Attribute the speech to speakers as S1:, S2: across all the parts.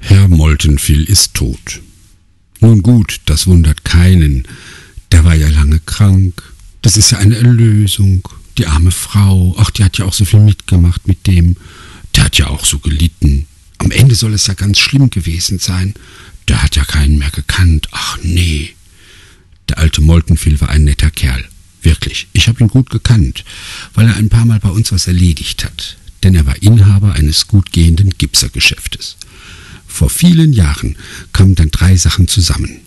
S1: Herr Moltenviel ist tot. Nun gut, das wundert keinen. Der war ja lange krank. Das ist ja eine Erlösung. Die arme Frau, ach, die hat ja auch so viel mitgemacht mit dem. Der hat ja auch so gelitten. Am Ende soll es ja ganz schlimm gewesen sein. Der hat ja keinen mehr gekannt. Ach nee. Der alte Moltenviel war ein netter Kerl. Wirklich, ich habe ihn gut gekannt, weil er ein paar Mal bei uns was erledigt hat, denn er war Inhaber eines gut gehenden Gipsergeschäftes. Vor vielen Jahren kamen dann drei Sachen zusammen.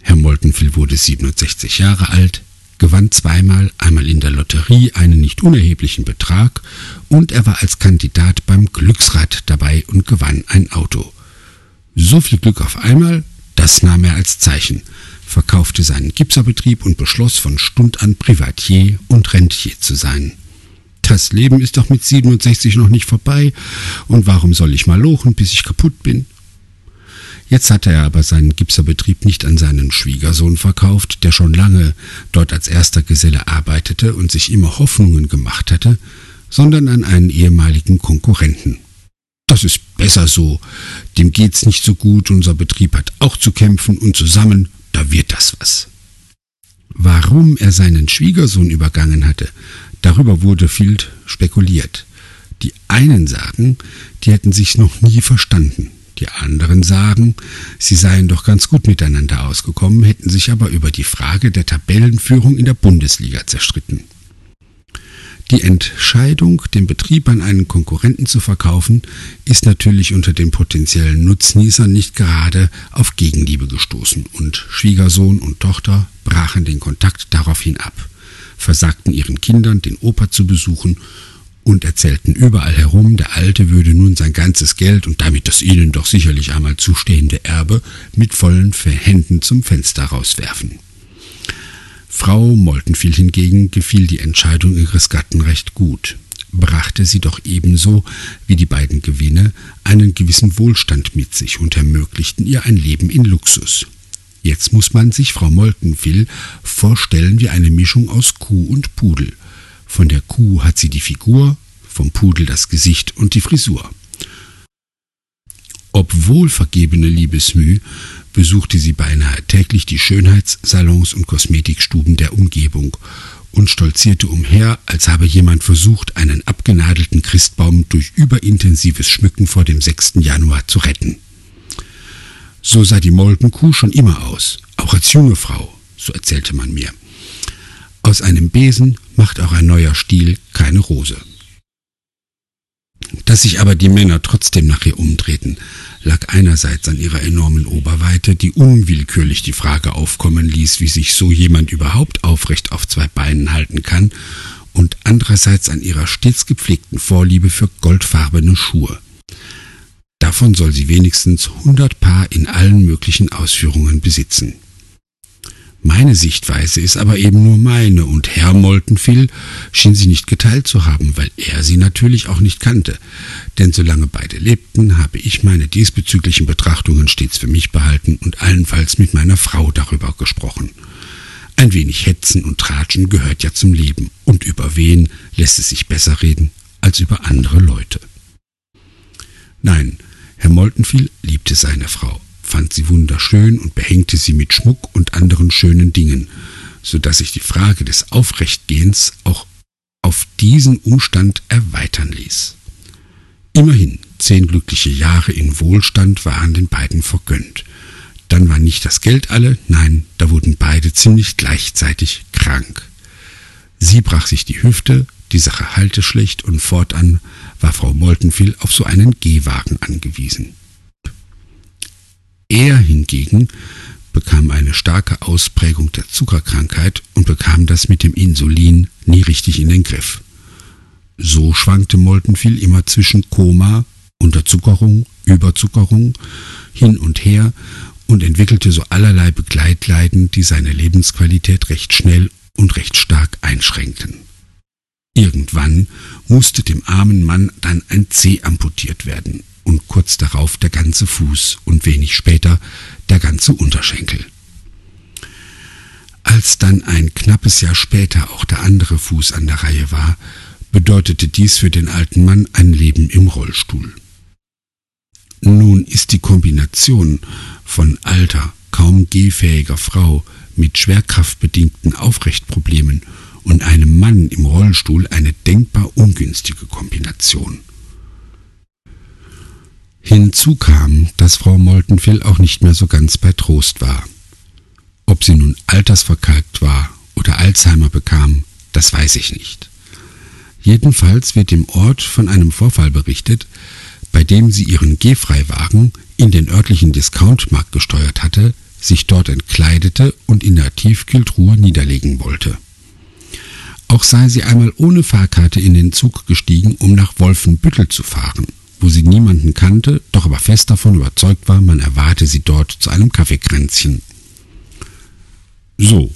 S1: Herr Moltenviel wurde 67 Jahre alt, gewann zweimal, einmal in der Lotterie einen nicht unerheblichen Betrag und er war als Kandidat beim Glücksrad dabei und gewann ein Auto. So viel Glück auf einmal, das nahm er als Zeichen verkaufte seinen Gipserbetrieb und beschloss von Stund an Privatier und Rentier zu sein. Das Leben ist doch mit 67 noch nicht vorbei, und warum soll ich mal lochen, bis ich kaputt bin? Jetzt hatte er aber seinen Gipserbetrieb nicht an seinen Schwiegersohn verkauft, der schon lange dort als erster Geselle arbeitete und sich immer Hoffnungen gemacht hatte, sondern an einen ehemaligen Konkurrenten. Das ist besser so. Dem geht's nicht so gut, unser Betrieb hat auch zu kämpfen und zusammen da wird das was. Warum er seinen Schwiegersohn übergangen hatte, darüber wurde viel spekuliert. Die einen sagen, die hätten sich noch nie verstanden. Die anderen sagen, sie seien doch ganz gut miteinander ausgekommen, hätten sich aber über die Frage der Tabellenführung in der Bundesliga zerstritten. Die Entscheidung, den Betrieb an einen Konkurrenten zu verkaufen, ist natürlich unter den potenziellen Nutznießern nicht gerade auf Gegenliebe gestoßen und Schwiegersohn und Tochter brachen den Kontakt daraufhin ab, versagten ihren Kindern, den Opa zu besuchen und erzählten überall herum, der Alte würde nun sein ganzes Geld und damit das ihnen doch sicherlich einmal zustehende Erbe mit vollen Händen zum Fenster rauswerfen. Frau Moltenfiel hingegen gefiel die Entscheidung ihres Gatten recht gut, brachte sie doch ebenso wie die beiden Gewinne einen gewissen Wohlstand mit sich und ermöglichten ihr ein Leben in Luxus. Jetzt muss man sich Frau Moltenfiel vorstellen wie eine Mischung aus Kuh und Pudel. Von der Kuh hat sie die Figur, vom Pudel das Gesicht und die Frisur. Obwohl vergebene Liebesmüh besuchte sie beinahe täglich die Schönheitssalons und Kosmetikstuben der Umgebung und stolzierte umher, als habe jemand versucht, einen abgenadelten Christbaum durch überintensives Schmücken vor dem 6. Januar zu retten. So sah die Molkenkuh schon immer aus, auch als junge Frau, so erzählte man mir. Aus einem Besen macht auch ein neuer Stiel keine Rose. Dass sich aber die Männer trotzdem nach ihr umdrehten, lag einerseits an ihrer enormen Oberweite, die unwillkürlich die Frage aufkommen ließ, wie sich so jemand überhaupt aufrecht auf zwei Beinen halten kann, und andererseits an ihrer stets gepflegten Vorliebe für goldfarbene Schuhe. Davon soll sie wenigstens hundert Paar in allen möglichen Ausführungen besitzen. Meine Sichtweise ist aber eben nur meine, und Herr Moltenviel schien sie nicht geteilt zu haben, weil er sie natürlich auch nicht kannte. Denn solange beide lebten, habe ich meine diesbezüglichen Betrachtungen stets für mich behalten und allenfalls mit meiner Frau darüber gesprochen. Ein wenig Hetzen und Tratschen gehört ja zum Leben, und über wen lässt es sich besser reden als über andere Leute. Nein, Herr Moltenviel liebte seine Frau fand sie wunderschön und behängte sie mit Schmuck und anderen schönen Dingen, so dass sich die Frage des Aufrechtgehens auch auf diesen Umstand erweitern ließ. Immerhin zehn glückliche Jahre in Wohlstand waren den beiden vergönnt. Dann war nicht das Geld alle, nein, da wurden beide ziemlich gleichzeitig krank. Sie brach sich die Hüfte, die Sache halte schlecht und fortan war Frau Moltenviel auf so einen Gehwagen angewiesen. Er hingegen bekam eine starke Ausprägung der Zuckerkrankheit und bekam das mit dem Insulin nie richtig in den Griff. So schwankte Moltenviel immer zwischen Koma, Unterzuckerung, Überzuckerung hin und her und entwickelte so allerlei Begleitleiden, die seine Lebensqualität recht schnell und recht stark einschränkten. Irgendwann musste dem armen Mann dann ein Zeh amputiert werden und kurz darauf der ganze Fuß und wenig später der ganze Unterschenkel. Als dann ein knappes Jahr später auch der andere Fuß an der Reihe war, bedeutete dies für den alten Mann ein Leben im Rollstuhl. Nun ist die Kombination von alter, kaum gehfähiger Frau mit schwerkraftbedingten Aufrechtproblemen und einem Mann im Rollstuhl eine denkbar ungünstige Kombination. Hinzu kam, dass Frau Moltenfil auch nicht mehr so ganz bei Trost war. Ob sie nun altersverkalkt war oder Alzheimer bekam, das weiß ich nicht. Jedenfalls wird im Ort von einem Vorfall berichtet, bei dem sie ihren Gehfreiwagen in den örtlichen Discountmarkt gesteuert hatte, sich dort entkleidete und in der Tiefkühltruhe niederlegen wollte. Auch sei sie einmal ohne Fahrkarte in den Zug gestiegen, um nach Wolfenbüttel zu fahren, wo sie niemanden kannte, doch aber fest davon überzeugt war, man erwarte sie dort zu einem Kaffeekränzchen. So,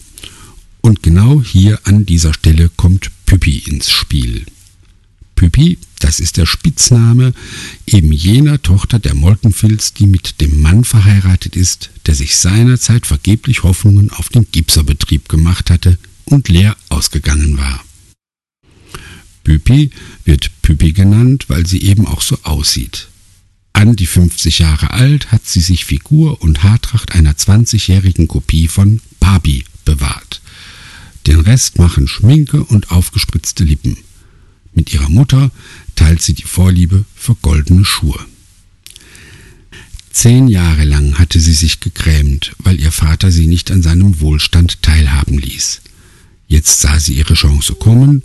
S1: und genau hier an dieser Stelle kommt Püppi ins Spiel. Püppi, das ist der Spitzname eben jener Tochter der Molkenfils, die mit dem Mann verheiratet ist, der sich seinerzeit vergeblich Hoffnungen auf den Gipserbetrieb gemacht hatte und leer ausgegangen war. Püppi wird Püppi genannt, weil sie eben auch so aussieht. An die 50 Jahre alt hat sie sich Figur und Haartracht einer 20-jährigen Kopie von Barbie bewahrt. Den Rest machen Schminke und aufgespritzte Lippen. Mit ihrer Mutter teilt sie die Vorliebe für goldene Schuhe. Zehn Jahre lang hatte sie sich gegrämt, weil ihr Vater sie nicht an seinem Wohlstand teilhaben ließ. Jetzt sah sie ihre Chance kommen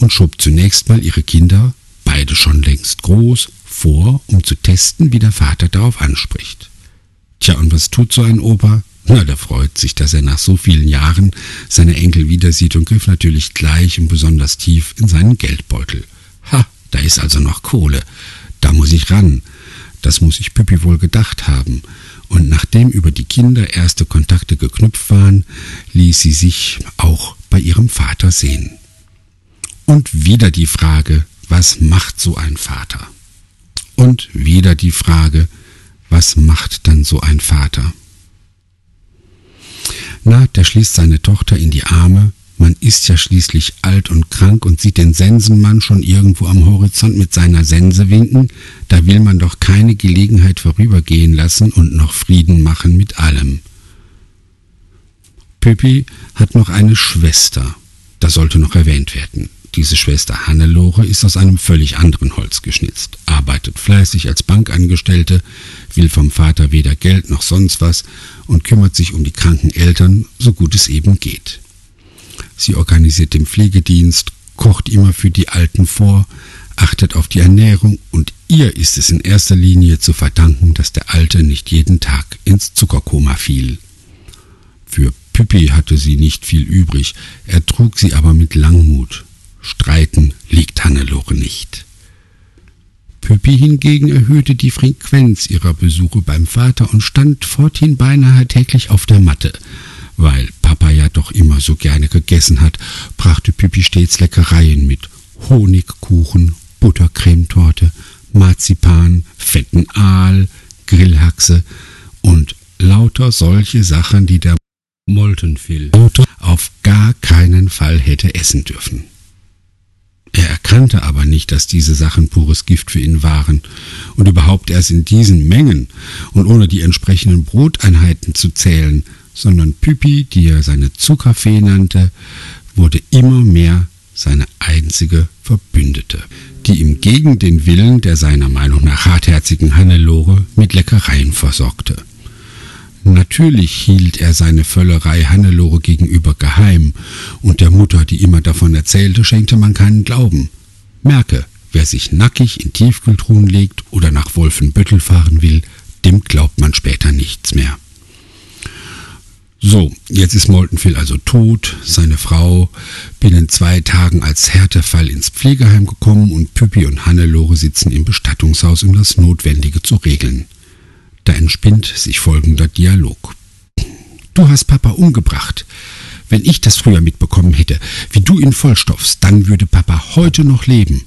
S1: und schob zunächst mal ihre Kinder, beide schon längst groß, vor, um zu testen, wie der Vater darauf anspricht. Tja, und was tut so ein Opa? Na, der freut sich, dass er nach so vielen Jahren seine Enkel wieder sieht und griff natürlich gleich und besonders tief in seinen Geldbeutel. Ha, da ist also noch Kohle. Da muss ich ran. Das muss ich Püppi wohl gedacht haben. Und nachdem über die Kinder erste Kontakte geknüpft waren, ließ sie sich auch bei ihrem Vater sehen. Und wieder die Frage, was macht so ein Vater? Und wieder die Frage, was macht dann so ein Vater? Na, der schließt seine Tochter in die Arme. Man ist ja schließlich alt und krank und sieht den Sensenmann schon irgendwo am Horizont mit seiner Sense winken. Da will man doch keine Gelegenheit vorübergehen lassen und noch Frieden machen mit allem. Püppi hat noch eine Schwester. Das sollte noch erwähnt werden. Diese Schwester Hannelore ist aus einem völlig anderen Holz geschnitzt, arbeitet fleißig als Bankangestellte, will vom Vater weder Geld noch sonst was und kümmert sich um die kranken Eltern, so gut es eben geht. Sie organisiert den Pflegedienst, kocht immer für die Alten vor, achtet auf die Ernährung und ihr ist es in erster Linie zu verdanken, dass der Alte nicht jeden Tag ins Zuckerkoma fiel. Für Püppi hatte sie nicht viel übrig, er trug sie aber mit Langmut. Streiten liegt Hannelore nicht. Püppi hingegen erhöhte die Frequenz ihrer Besuche beim Vater und stand forthin beinahe täglich auf der Matte. Weil Papa ja doch immer so gerne gegessen hat, brachte Püppi stets Leckereien mit. Honigkuchen, Buttercremetorte, Marzipan, fetten Aal, Grillhaxe und lauter solche Sachen, die der Moltenfil auf gar keinen Fall hätte essen dürfen. Erkannte aber nicht, dass diese Sachen pures Gift für ihn waren und überhaupt erst in diesen Mengen und ohne die entsprechenden Broteinheiten zu zählen, sondern Püppi, die er seine Zuckerfee nannte, wurde immer mehr seine einzige Verbündete, die ihm gegen den Willen der seiner Meinung nach hartherzigen Hannelore mit Leckereien versorgte. Natürlich hielt er seine Völlerei Hannelore gegenüber geheim, und der Mutter, die immer davon erzählte, schenkte man keinen Glauben. Merke, wer sich nackig in Tiefkühltruhen legt oder nach Wolfenbüttel fahren will, dem glaubt man später nichts mehr. So, jetzt ist Moltenfil also tot, seine Frau binnen zwei Tagen als Härtefall ins Pflegeheim gekommen und Püppi und Hannelore sitzen im Bestattungshaus, um das Notwendige zu regeln. Da entspinnt sich folgender Dialog. Du hast Papa umgebracht. Wenn ich das früher mitbekommen hätte, wie du ihn vollstopfst, dann würde Papa heute noch leben.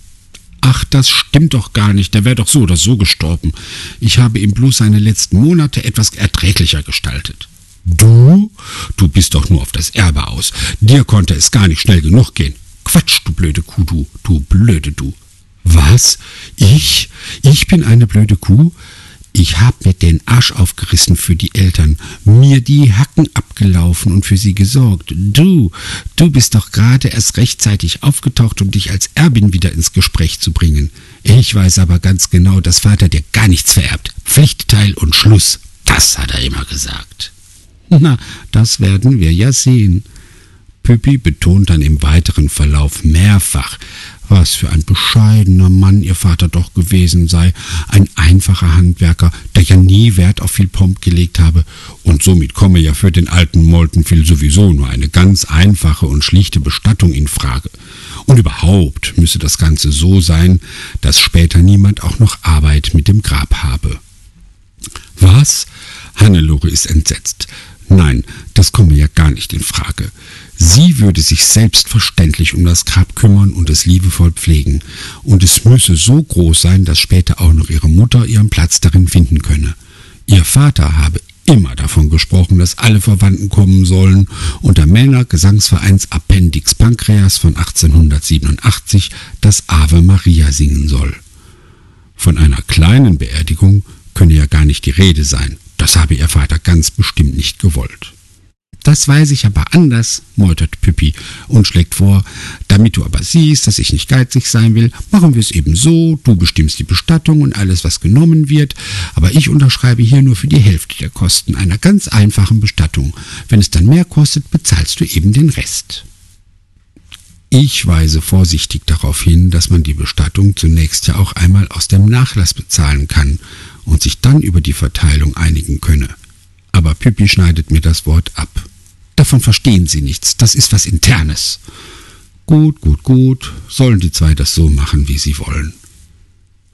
S1: Ach, das stimmt doch gar nicht, der wäre doch so oder so gestorben. Ich habe ihm bloß seine letzten Monate etwas erträglicher gestaltet. Du? Du bist doch nur auf das Erbe aus. Dir konnte es gar nicht schnell genug gehen. Quatsch, du blöde Kuh, du, du blöde du. Was? Ich? Ich bin eine blöde Kuh? Ich hab mir den Arsch aufgerissen für die Eltern, mir die Hacken abgelaufen und für sie gesorgt. Du, du bist doch gerade erst rechtzeitig aufgetaucht, um dich als Erbin wieder ins Gespräch zu bringen. Ich weiß aber ganz genau, dass Vater dir gar nichts vererbt. Pflichtteil und Schluss. Das hat er immer gesagt. Na, das werden wir ja sehen. Püppi betont dann im weiteren Verlauf mehrfach, was für ein bescheidener Mann ihr Vater doch gewesen sei, ein einfacher Handwerker, der ja nie Wert auf viel Pomp gelegt habe, und somit komme ja für den alten Moltenfil sowieso nur eine ganz einfache und schlichte Bestattung in Frage. Und überhaupt müsse das Ganze so sein, dass später niemand auch noch Arbeit mit dem Grab habe. Was? Hannelore ist entsetzt. Nein, das komme ja gar nicht in Frage. Sie würde sich selbstverständlich um das Grab kümmern und es liebevoll pflegen, und es müsse so groß sein, dass später auch noch ihre Mutter ihren Platz darin finden könne. Ihr Vater habe immer davon gesprochen, dass alle Verwandten kommen sollen und der Männer Gesangsvereins Appendix Pankreas von 1887 das Ave Maria singen soll. Von einer kleinen Beerdigung könne ja gar nicht die Rede sein. Das habe ihr Vater ganz bestimmt nicht gewollt. Das weiß ich aber anders, meutert Püppi und schlägt vor, damit du aber siehst, dass ich nicht geizig sein will, machen wir es eben so, du bestimmst die Bestattung und alles, was genommen wird, aber ich unterschreibe hier nur für die Hälfte der Kosten einer ganz einfachen Bestattung. Wenn es dann mehr kostet, bezahlst du eben den Rest. Ich weise vorsichtig darauf hin, dass man die Bestattung zunächst ja auch einmal aus dem Nachlass bezahlen kann und sich dann über die Verteilung einigen könne. Aber Pippi schneidet mir das Wort ab. Davon verstehen Sie nichts, das ist was Internes. Gut, gut, gut, sollen die zwei das so machen, wie sie wollen.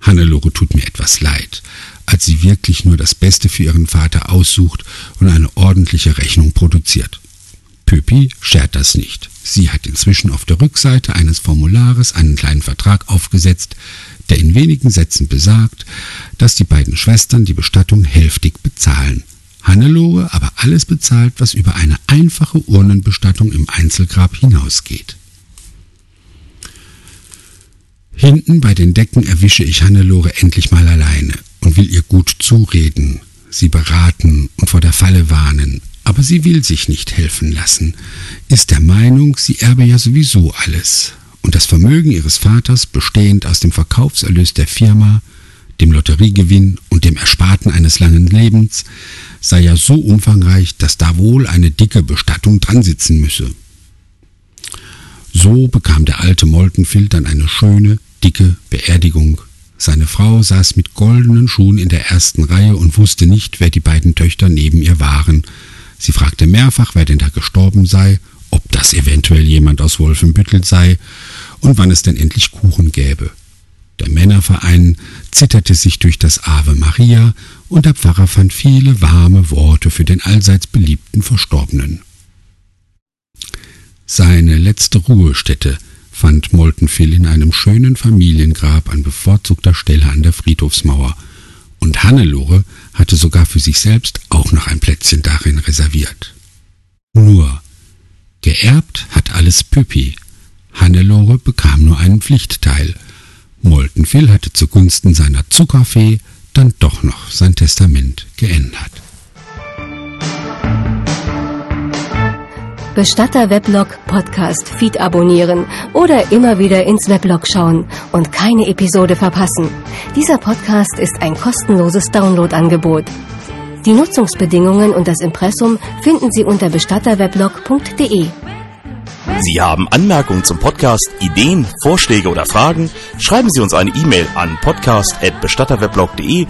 S1: Hannelore tut mir etwas leid, als sie wirklich nur das Beste für ihren Vater aussucht und eine ordentliche Rechnung produziert. Püppi schert das nicht. Sie hat inzwischen auf der Rückseite eines Formulares einen kleinen Vertrag aufgesetzt, der in wenigen Sätzen besagt, dass die beiden Schwestern die Bestattung hälftig bezahlen. Hannelore aber alles bezahlt, was über eine einfache Urnenbestattung im Einzelgrab hinausgeht. Hinten bei den Decken erwische ich Hannelore endlich mal alleine und will ihr gut zureden, sie beraten und vor der Falle warnen, aber sie will sich nicht helfen lassen, ist der Meinung, sie erbe ja sowieso alles, und das Vermögen ihres Vaters, bestehend aus dem Verkaufserlös der Firma, dem Lotteriegewinn und dem Ersparten eines langen Lebens, sei ja so umfangreich, dass da wohl eine dicke Bestattung dran sitzen müsse. So bekam der alte Moltenfield dann eine schöne, dicke Beerdigung. Seine Frau saß mit goldenen Schuhen in der ersten Reihe und wusste nicht, wer die beiden Töchter neben ihr waren. Sie fragte mehrfach, wer denn da gestorben sei ob das eventuell jemand aus Wolfenbüttel sei und wann es denn endlich Kuchen gäbe. Der Männerverein zitterte sich durch das Ave Maria und der Pfarrer fand viele warme Worte für den allseits beliebten Verstorbenen. Seine letzte Ruhestätte fand Moltenfil in einem schönen Familiengrab an bevorzugter Stelle an der Friedhofsmauer, und Hannelore hatte sogar für sich selbst auch noch ein Plätzchen darin reserviert. Nur Geerbt hat alles Püppi. Hannelore bekam nur einen Pflichtteil. Moltenfil hatte zugunsten seiner Zuckerfee dann doch noch sein Testament geändert.
S2: Bestatter Weblog Podcast Feed abonnieren oder immer wieder ins Weblog schauen und keine Episode verpassen. Dieser Podcast ist ein kostenloses Downloadangebot. Die Nutzungsbedingungen und das Impressum finden Sie unter bestatterweblog.de.
S3: Sie haben Anmerkungen zum Podcast, Ideen, Vorschläge oder Fragen? Schreiben Sie uns eine E-Mail an podcast@bestatterweblog.de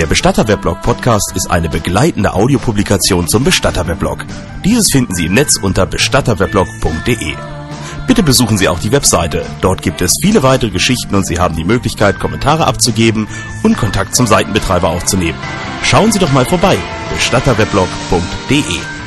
S3: Der Bestatter-Weblog Podcast ist eine begleitende Audiopublikation zum Bestatter-Weblog. Dieses finden Sie im Netz unter bestatterweblog.de. Bitte besuchen Sie auch die Webseite. Dort gibt es viele weitere Geschichten und Sie haben die Möglichkeit, Kommentare abzugeben und Kontakt zum Seitenbetreiber aufzunehmen. Schauen Sie doch mal vorbei. bestatterweblog.de